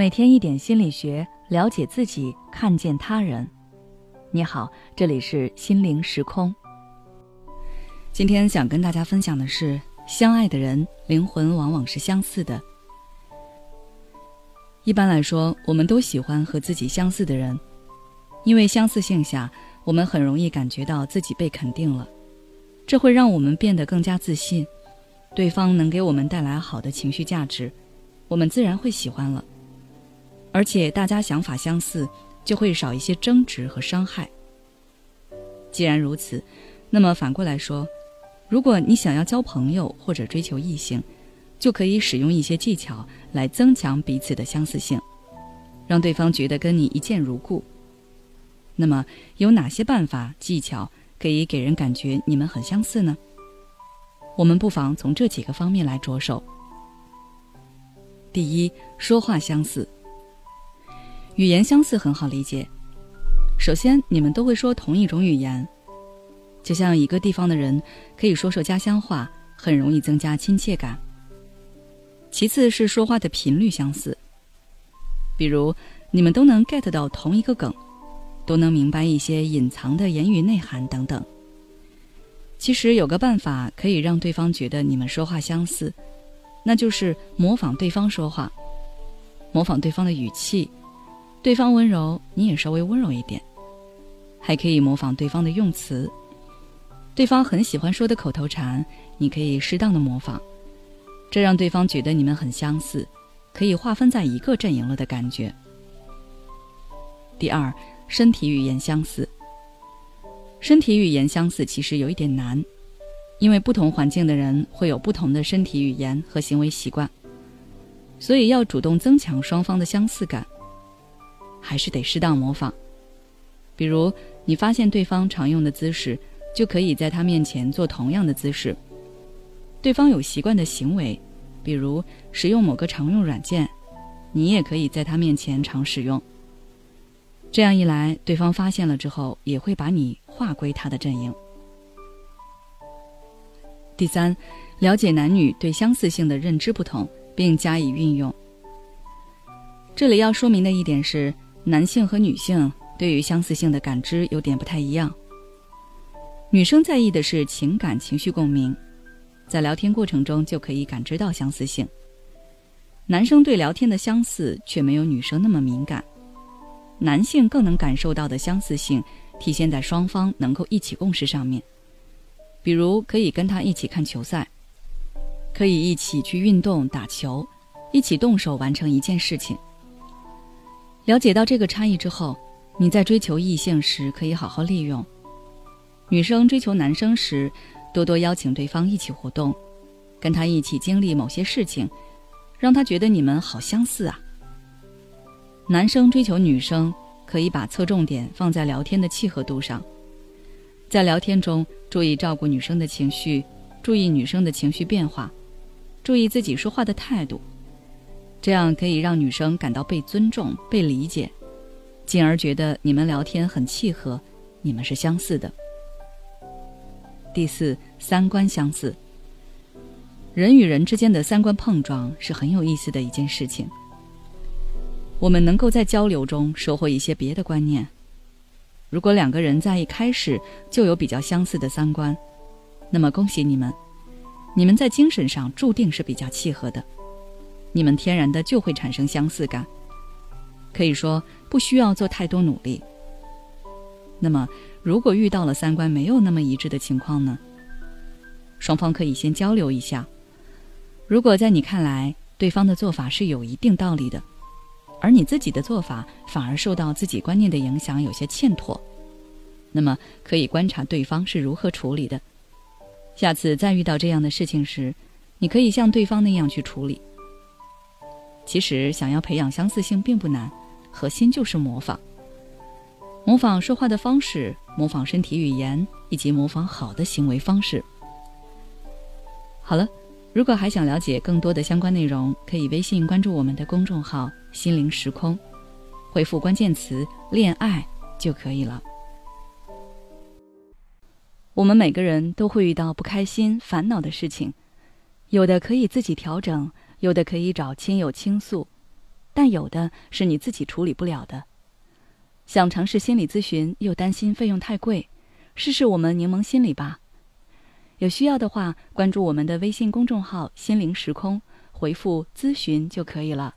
每天一点心理学，了解自己，看见他人。你好，这里是心灵时空。今天想跟大家分享的是，相爱的人灵魂往往是相似的。一般来说，我们都喜欢和自己相似的人，因为相似性下，我们很容易感觉到自己被肯定了，这会让我们变得更加自信。对方能给我们带来好的情绪价值，我们自然会喜欢了。而且大家想法相似，就会少一些争执和伤害。既然如此，那么反过来说，如果你想要交朋友或者追求异性，就可以使用一些技巧来增强彼此的相似性，让对方觉得跟你一见如故。那么有哪些办法技巧可以给人感觉你们很相似呢？我们不妨从这几个方面来着手。第一，说话相似。语言相似很好理解。首先，你们都会说同一种语言，就像一个地方的人可以说说家乡话，很容易增加亲切感。其次是说话的频率相似，比如你们都能 get 到同一个梗，都能明白一些隐藏的言语内涵等等。其实有个办法可以让对方觉得你们说话相似，那就是模仿对方说话，模仿对方的语气。对方温柔，你也稍微温柔一点，还可以模仿对方的用词。对方很喜欢说的口头禅，你可以适当的模仿，这让对方觉得你们很相似，可以划分在一个阵营了的感觉。第二，身体语言相似。身体语言相似其实有一点难，因为不同环境的人会有不同的身体语言和行为习惯，所以要主动增强双方的相似感。还是得适当模仿，比如你发现对方常用的姿势，就可以在他面前做同样的姿势。对方有习惯的行为，比如使用某个常用软件，你也可以在他面前常使用。这样一来，对方发现了之后，也会把你划归他的阵营。第三，了解男女对相似性的认知不同，并加以运用。这里要说明的一点是。男性和女性对于相似性的感知有点不太一样。女生在意的是情感情绪共鸣，在聊天过程中就可以感知到相似性。男生对聊天的相似却没有女生那么敏感。男性更能感受到的相似性体现在双方能够一起共事上面，比如可以跟他一起看球赛，可以一起去运动打球，一起动手完成一件事情。了解到这个差异之后，你在追求异性时可以好好利用。女生追求男生时，多多邀请对方一起活动，跟他一起经历某些事情，让他觉得你们好相似啊。男生追求女生，可以把侧重点放在聊天的契合度上，在聊天中注意照顾女生的情绪，注意女生的情绪变化，注意自己说话的态度。这样可以让女生感到被尊重、被理解，进而觉得你们聊天很契合，你们是相似的。第四，三观相似。人与人之间的三观碰撞是很有意思的一件事情。我们能够在交流中收获一些别的观念。如果两个人在一开始就有比较相似的三观，那么恭喜你们，你们在精神上注定是比较契合的。你们天然的就会产生相似感，可以说不需要做太多努力。那么，如果遇到了三观没有那么一致的情况呢？双方可以先交流一下。如果在你看来对方的做法是有一定道理的，而你自己的做法反而受到自己观念的影响，有些欠妥，那么可以观察对方是如何处理的。下次再遇到这样的事情时，你可以像对方那样去处理。其实想要培养相似性并不难，核心就是模仿。模仿说话的方式，模仿身体语言，以及模仿好的行为方式。好了，如果还想了解更多的相关内容，可以微信关注我们的公众号“心灵时空”，回复关键词“恋爱”就可以了。我们每个人都会遇到不开心、烦恼的事情，有的可以自己调整。有的可以找亲友倾诉，但有的是你自己处理不了的。想尝试心理咨询又担心费用太贵，试试我们柠檬心理吧。有需要的话，关注我们的微信公众号“心灵时空”，回复“咨询”就可以了。